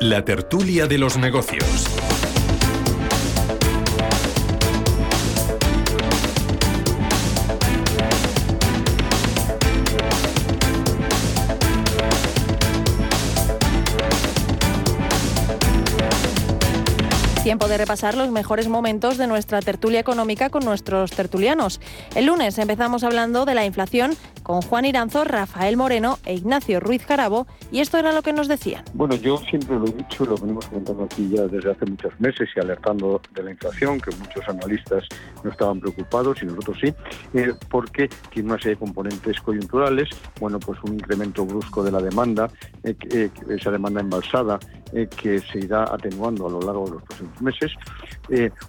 la tertulia de los negocios. Tiempo de repasar los mejores momentos de nuestra tertulia económica con nuestros tertulianos. El lunes empezamos hablando de la inflación con Juan Iranzo, Rafael Moreno e Ignacio Ruiz Jarabo y esto era lo que nos decían. Bueno, yo siempre lo he dicho, lo venimos comentando aquí ya desde hace muchos meses y alertando de la inflación, que muchos analistas no estaban preocupados y nosotros sí, eh, porque tiene una serie de componentes coyunturales, bueno, pues un incremento brusco de la demanda, eh, eh, esa demanda embalsada que se irá atenuando a lo largo de los próximos meses,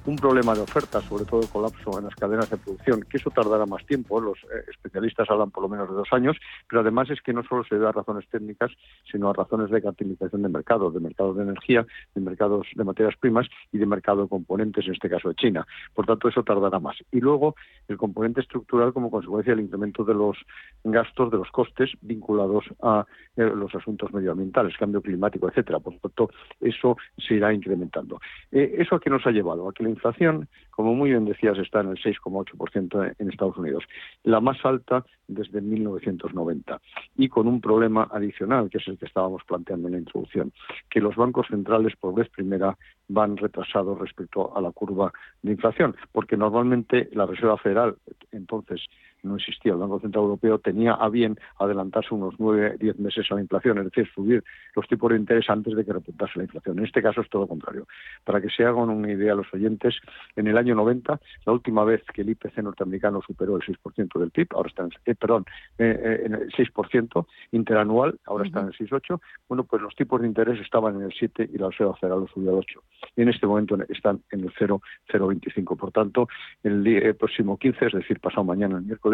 un problema de oferta, sobre todo colapso en las cadenas de producción, que eso tardará más tiempo, los especialistas hablan por lo menos de dos años, pero además es que no solo se debe a razones técnicas, sino a razones de capitalización de mercado, de mercado de energía, de mercados de materias primas y de mercado de componentes, en este caso de China. Por tanto, eso tardará más. Y luego, el componente estructural como consecuencia del incremento de los gastos, de los costes vinculados a eh, los asuntos medioambientales, cambio climático, etcétera. Por tanto, eso se irá incrementando. Eh, ¿Eso a qué nos ha llevado? A que la inflación, como muy bien decías, está en el 6,8% en Estados Unidos, la más alta desde 1990, y con un problema adicional, que es el que estábamos planteando en la introducción, que los bancos centrales por vez primera van retrasados respecto a la curva de inflación, porque normalmente la Reserva Federal, entonces no existía, el Banco Central Europeo tenía a bien adelantarse unos nueve, diez meses a la inflación, es decir, subir los tipos de interés antes de que repuntase la inflación. En este caso es todo lo contrario. Para que se hagan una idea los oyentes, en el año 90, la última vez que el IPC norteamericano superó el 6% del PIB, ahora está en, eh, perdón, eh, eh, en el 6% interanual, ahora está en el 6,8, bueno, pues los tipos de interés estaban en el 7 y la Reserva Federal los subió al 8. Y en este momento están en el 0,025. Por tanto, el, día- el próximo 15, es decir, pasado mañana, el miércoles,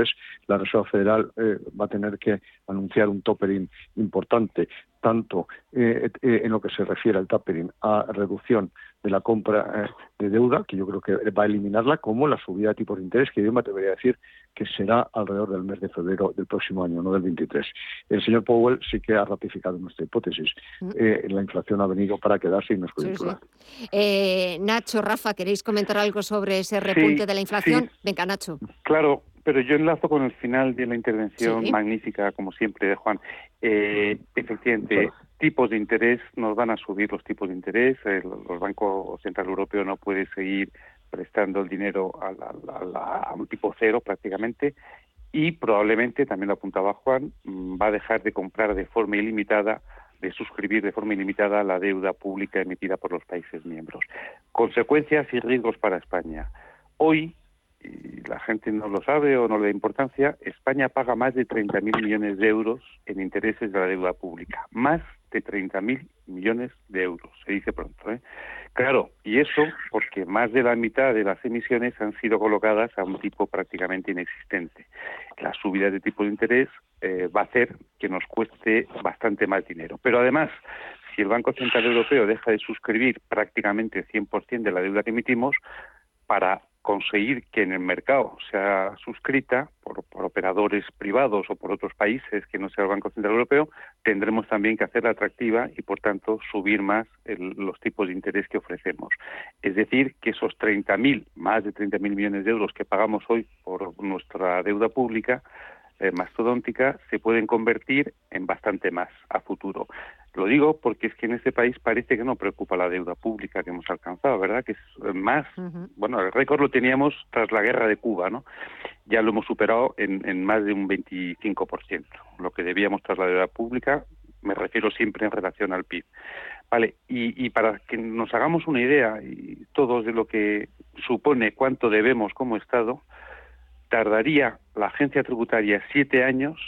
la Reserva Federal eh, va a tener que anunciar un tapering importante, tanto eh, eh, en lo que se refiere al tapering a reducción de la compra eh, de deuda, que yo creo que va a eliminarla, como la subida de tipos de interés, que yo me atrevería a decir que será alrededor del mes de febrero del próximo año, no del 23. El señor Powell sí que ha ratificado nuestra hipótesis. Mm. Eh, la inflación ha venido para quedarse y no es coyuntural. Eh, Nacho, Rafa, ¿queréis comentar algo sobre ese repunte Sí, de la inflación? sí. Venga, Nacho. Claro, pero yo enlazo con el final de la intervención Sí. magnífica, como siempre, de Juan. Eh, efectivamente, tipos de interés, nos van a subir los tipos de interés. El, los bancos central europeo no puede seguir prestando el dinero a, la- a la- a un tipo cero prácticamente y probablemente, también lo apuntaba Juan, mm, va a dejar de comprar de forma ilimitada, de suscribir de forma ilimitada la deuda pública emitida por los países miembros. Consecuencias y riesgos para España. Hoy, y la gente no lo sabe o no le da importancia, España paga más de 30.000 millones de euros en intereses de la deuda pública. Más de 30.000 millones de euros, se dice pronto. ¿eh? Claro, y eso porque más de la mitad de las emisiones han sido colocadas a un tipo prácticamente inexistente. La subida de tipo de interés eh, va a hacer que nos cueste bastante más dinero. Pero además, si el Banco Central Europeo deja de suscribir prácticamente el 100% de la deuda que emitimos, para conseguir que en el mercado sea suscrita por, operadores privados o por otros países que no sea el Banco Central Europeo, tendremos también que hacerla atractiva y, por tanto, subir más el- los tipos de interés que ofrecemos. Es decir, que esos 30.000, más de 30.000 millones de euros que pagamos hoy por nuestra deuda pública, eh, mastodóntica, se pueden convertir en bastante más a futuro. Lo digo porque es que en este país parece que no preocupa la deuda pública que hemos alcanzado, ¿verdad? Que es eh, más, bueno, el récord lo teníamos tras la guerra de Cuba, ¿no? Ya lo hemos superado en, en más de un 25%, lo que debíamos tras la deuda pública, me refiero siempre en relación al PIB. Vale, y, y para que nos hagamos una idea, y todos de lo que supone cuánto debemos como Estado, tardaría la agencia tributaria siete años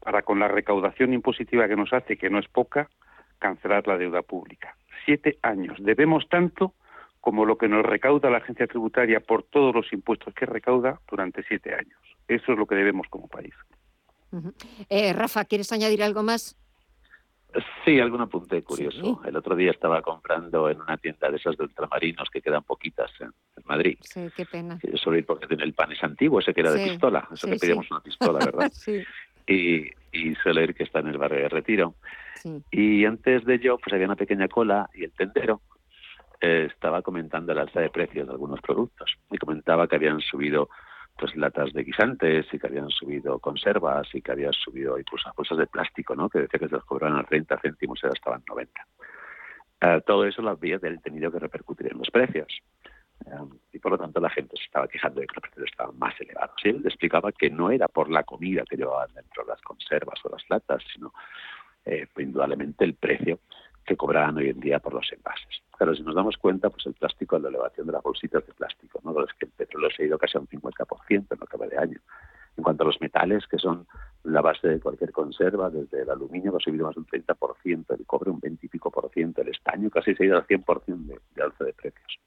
para, con la recaudación impositiva que nos hace, que no es poca, cancelar la deuda pública. Siete años. Debemos tanto como lo que nos recauda la agencia tributaria por todos los impuestos que recauda durante siete años. Eso es lo que debemos como país. Eh, Rafa, ¿quieres añadir algo más? Sí, algún apunte curioso. El otro día estaba comprando en una tienda de esas de ultramarinos que quedan poquitas en, en Madrid. Sí, qué pena. Suelo ir porque el pan es antiguo, ese que era de pistola. Eso sí, que pedíamos sí. una pistola, ¿verdad? sí. y, y ir que está en el barrio de Retiro. Sí. Y antes de ello, pues había una pequeña cola y el tendero eh, estaba comentando el alza de precios de algunos productos. Y comentaba que habían subido pues latas de guisantes y que habían subido conservas y que habían subido incluso bolsas de plástico, ¿no? Que decía que se los cobraban a 30 céntimos y ahora estaban 90. Eh, todo eso lo había del- tenido que repercutir en los precios. Eh, y por lo tanto la gente se estaba quejando de que los precios estaban más elevados. Y él explicaba que no era por la comida que llevaban dentro de las conservas o las latas, sino eh, indudablemente el precio que cobraban hoy en día por los envases. Claro, si nos damos cuenta, pues el plástico, la elevación de las bolsitas de plástico, ¿no? Es que el petróleo se ha ido casi a un 50% en lo que va de año. En cuanto a los metales, que son la base de cualquier conserva, desde el aluminio que ha subido más de un 30%, el cobre un 20 y pico por ciento, el estaño casi se ha ido al 100% de, de alza de precios.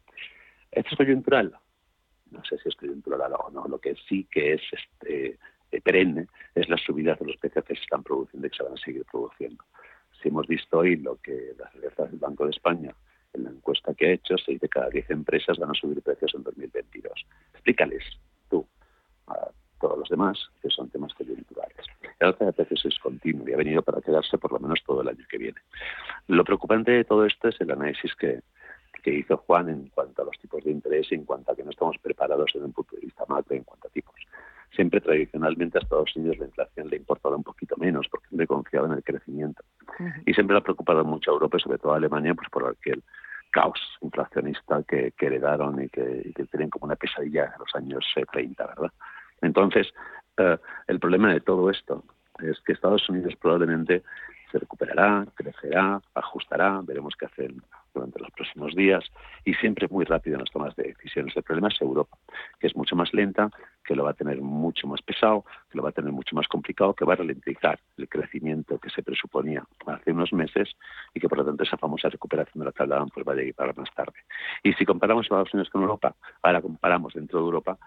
¿Esto es coyuntural? No sé si es coyuntural o no. Lo que sí que es este, eh, perenne es las subidas de los precios que se están produciendo y que se van a seguir produciendo. Si hemos visto hoy lo que las alertas del Banco de España en la encuesta que ha hecho, 6 de cada 10 empresas van a subir precios en 2022. Explícales tú a todos los demás que son temas coyunturales. El alza de precios es continuo y ha venido para quedarse por lo menos todo el año que viene. Lo preocupante de todo esto es el análisis que, que hizo Juan en cuanto a los tipos de interés en cuanto a que no estamos preparados desde un punto de vista macro en cuanto a tipos. Siempre tradicionalmente a Estados Unidos la inflación le ha importado un poquito menos porque siempre confiaba en el crecimiento. Y siempre le ha preocupado mucho a Europa y sobre todo a Alemania pues por aquel caos inflacionista que, que heredaron y que, y que tienen como una pesadilla en los años eh, 30, ¿verdad? Entonces, eh, el problema de todo esto es que Estados Unidos probablemente se recuperará, crecerá, ajustará, veremos qué hacen durante los próximos días y siempre muy rápido en las tomas de decisiones. El problema es Europa, que es mucho más lenta, que lo va a tener mucho más pesado, que lo va a tener mucho más complicado, que va a ralentizar el crecimiento que se presuponía hace unos meses y que por lo tanto esa famosa recuperación de la hablaban pues va a llegar más tarde. Y si comparamos Estados Unidos con Europa, ahora comparamos dentro de Europa,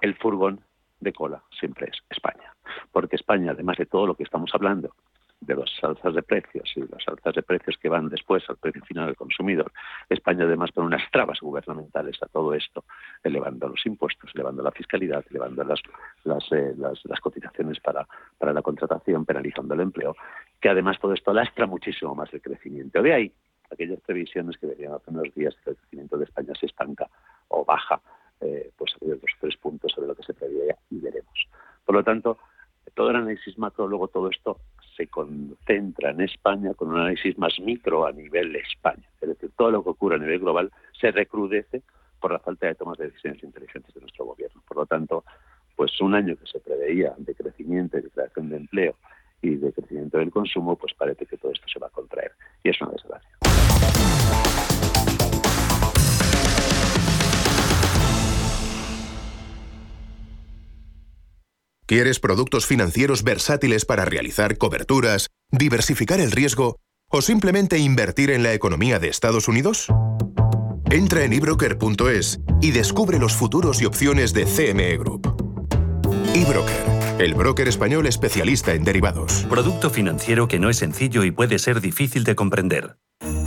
el furgón de cola siempre es España. Porque España, además de todo lo que estamos hablando, de los alzas de precios y las alzas de precios que van después al precio final del consumidor, España además pone unas trabas gubernamentales a todo esto, elevando los impuestos, elevando la fiscalidad, elevando las, las, eh, las, las cotizaciones para, para la contratación, penalizando el empleo, que además todo esto lastra muchísimo más el crecimiento. De ahí aquellas previsiones que venían hace unos días que el crecimiento de España se estanca o baja, eh, pues a los tres puntos sobre lo que se preveía y veremos. Por lo tanto, todo el análisis macro, luego todo esto se concentra en España con un análisis más micro a nivel España. Es decir, todo lo que ocurre a nivel global se recrudece por la falta de tomas de decisiones inteligentes de nuestro gobierno. Por lo tanto, pues un año que se preveía de crecimiento y de creación de empleo y de crecimiento del consumo, pues parece que todo esto se va a contraer. Y es una desgracia. ¿Quieres productos financieros versátiles para realizar coberturas, diversificar el riesgo o simplemente invertir en la economía de Estados Unidos? Entra en ebroker.es y descubre los futuros y opciones de CME Group. eBroker, el broker español especialista en derivados. Producto financiero que no es sencillo y puede ser difícil de comprender.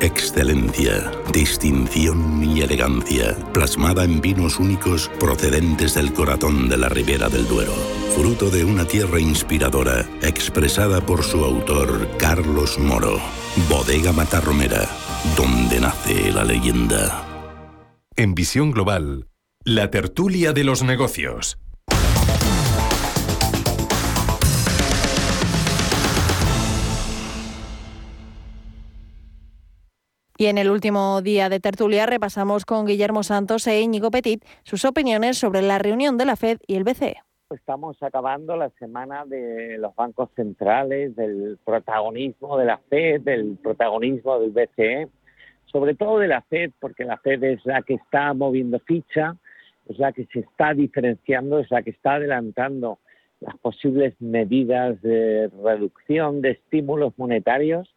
Excelencia, distinción y elegancia, plasmada en vinos únicos procedentes del corazón de la Ribera del Duero. Fruto de una tierra inspiradora, expresada por su autor Carlos Moro. Bodega Matarromera, donde nace la leyenda. En Visión Global, la tertulia de los negocios. Y en el último día de tertulia repasamos con Guillermo Santos e Íñigo Petit sus opiniones sobre la reunión de la Fed y el BCE. Estamos acabando la semana de los bancos centrales, del protagonismo de la Fed, del protagonismo del BCE, sobre todo de la Fed, porque la Fed es la que está moviendo ficha, es la que se está diferenciando, es la que está adelantando las posibles medidas de reducción de estímulos monetarios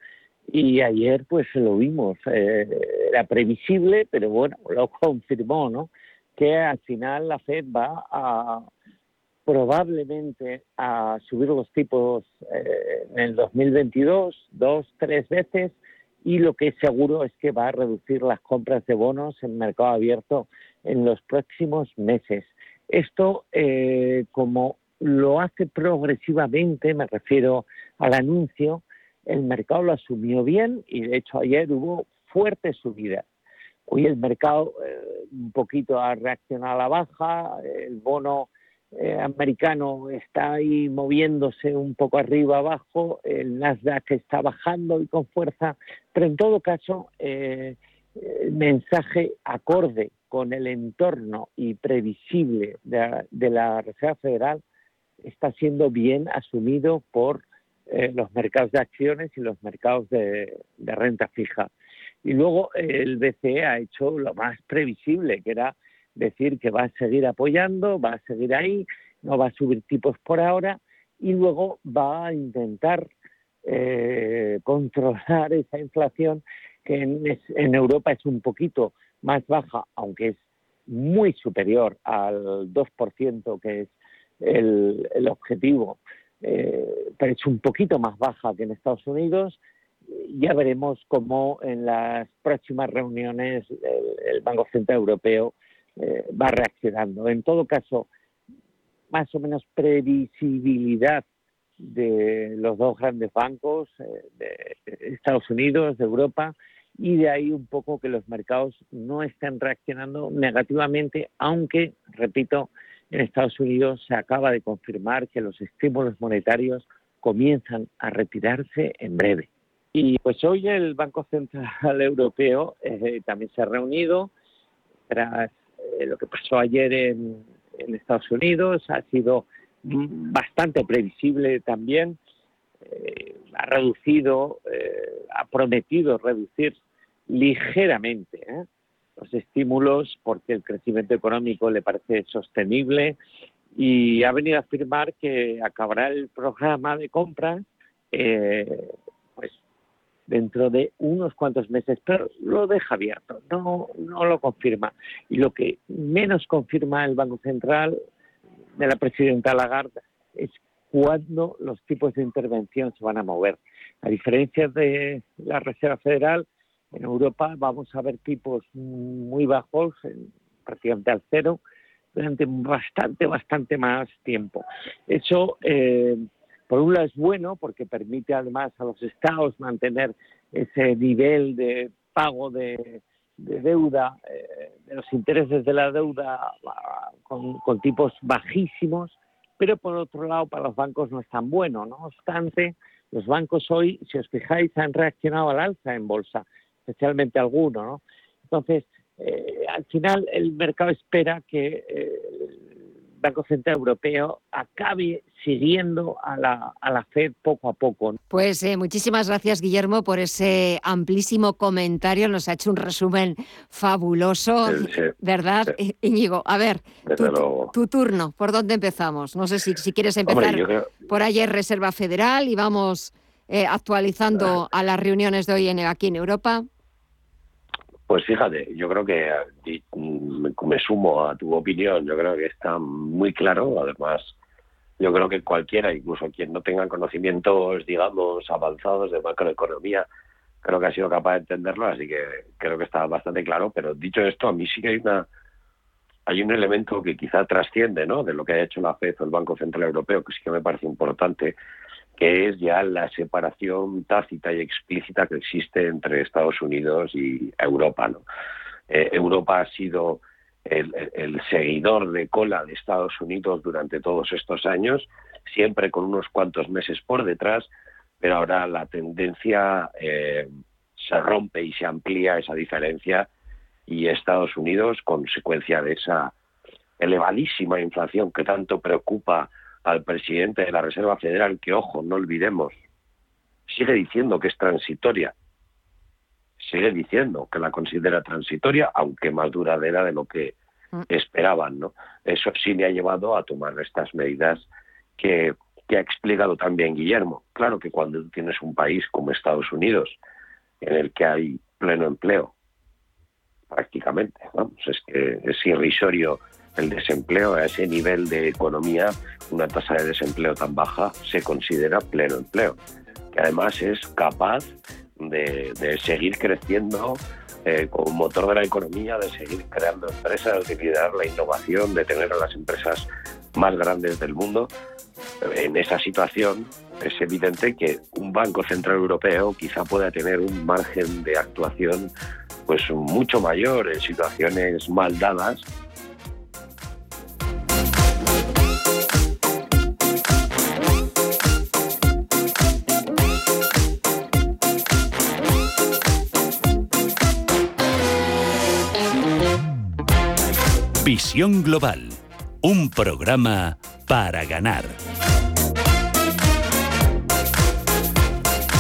y ayer pues lo vimos, eh, era previsible, pero bueno, lo confirmó, ¿no? Que al final la Fed va a probablemente a subir los tipos eh, en el 2022 dos, tres veces y lo que es seguro es que va a reducir las compras de bonos en mercado abierto en los próximos meses. Esto, eh, como lo hace progresivamente, me refiero al anuncio, el mercado lo asumió bien y de hecho ayer hubo fuertes subidas. Hoy el mercado eh, un poquito ha reaccionado a la baja, el bono eh, americano está ahí moviéndose un poco arriba abajo, el Nasdaq está bajando y con fuerza, pero en todo caso eh, el mensaje acorde con el entorno y previsible de, de la Reserva Federal está siendo bien asumido por eh, los mercados de acciones y los mercados de, renta fija. Y luego el BCE ha hecho lo más previsible, que era decir que va a seguir apoyando, va a seguir ahí, no va a subir tipos por ahora y luego va a intentar eh, controlar esa inflación que en, Europa es un poquito más baja, aunque es muy superior al 2% que es el objetivo, eh, un poquito más baja que en Estados Unidos. Ya veremos cómo en las próximas reuniones el, el Banco Central Europeo eh, va reaccionando. En todo caso, más o menos previsibilidad de los dos grandes bancos eh, de Estados Unidos, de Europa, y de ahí un poco que los mercados no estén reaccionando negativamente, aunque, repito, en Estados Unidos se acaba de confirmar que los estímulos monetarios comienzan a retirarse en breve. Y pues hoy el Banco Central Europeo eh, también se ha reunido tras eh, lo que pasó ayer en, Estados Unidos ha sido bastante previsible también. Eh, ha reducido, ha prometido reducir ligeramente. Los estímulos porque el crecimiento económico le parece sostenible y ha venido a afirmar que acabará el programa de compras pues dentro de unos cuantos meses, pero lo deja abierto, no, no lo confirma. Y lo que menos confirma el Banco Central de la presidenta Lagarde es cuándo los tipos de intervención se van a mover. A diferencia de la Reserva Federal, en Europa vamos a ver tipos muy bajos, prácticamente al cero, durante bastante, bastante más tiempo. Eso, eh, por un lado, es bueno porque permite además a los estados mantener ese nivel de pago de, de deuda, eh, de los intereses de la deuda con, con, tipos bajísimos, pero por otro lado para los bancos no es tan bueno. No obstante, los bancos hoy, si os fijáis, han reaccionado al alza en bolsa, especialmente algunos. ¿no? Entonces, eh, al final el mercado espera que eh, Banco Central Europeo acabe siguiendo a la, a la Fed poco a poco. Pues eh, muchísimas gracias, Guillermo, por ese amplísimo comentario. Nos ha hecho un resumen fabuloso, sí, sí, ¿verdad, sí. Íñigo? A ver, tu, tu, turno, ¿por dónde empezamos? No sé si, si quieres empezar Hombre, creo... por ayer Reserva Federal y vamos eh, actualizando a las reuniones de hoy en, aquí en Europa. Pues fíjate, yo creo que me sumo a tu opinión, yo creo que está muy claro, además yo creo que cualquiera, incluso quien no tenga conocimientos, digamos, avanzados de macroeconomía, creo que ha sido capaz de entenderlo, así que creo que está bastante claro, pero dicho esto, a mí sí que hay una hay un elemento que quizá trasciende, ¿no? de lo que ha hecho la FED o el Banco Central Europeo, que sí que me parece importante, que es ya la separación tácita y explícita que existe entre Estados Unidos y Europa. Eh, Europa ha sido el, el, seguidor de cola de Estados Unidos durante todos estos años, siempre con unos cuantos meses por detrás, pero ahora la tendencia eh, se rompe y se amplía esa diferencia y Estados Unidos, consecuencia de esa elevadísima inflación que tanto preocupa al presidente de la Reserva Federal, que ojo, no olvidemos, sigue diciendo que es transitoria, sigue diciendo que la considera transitoria, aunque más duradera de lo que esperaban, ¿no? Eso sí le ha llevado a tomar estas medidas que, que ha explicado también Guillermo. Claro que cuando tienes un país como Estados Unidos, en el que hay pleno empleo, prácticamente, vamos, es que es irrisorio el desempleo a ese nivel de economía, una tasa de desempleo tan baja, se considera pleno empleo, que además es capaz de, seguir creciendo eh, como motor de la economía, de seguir creando empresas, de liderar la innovación, de tener a las empresas más grandes del mundo. En esa situación es evidente que un Banco Central Europeo quizá pueda tener un margen de actuación pues mucho mayor en situaciones mal dadas Visión Global, un programa para ganar.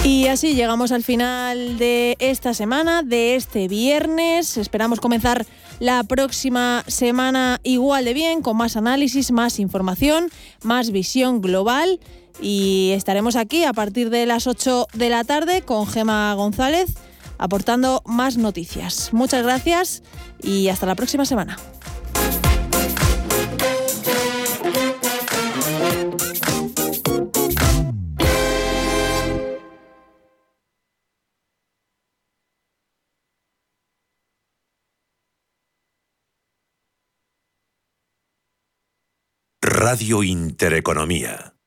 Y así llegamos al final de esta semana, de este viernes. Esperamos comenzar la próxima semana igual de bien, con más análisis, más información, más visión global. Y estaremos aquí a partir de las 8 de la tarde con Gema González aportando más noticias. Muchas gracias y hasta la próxima semana. Radio Intereconomía.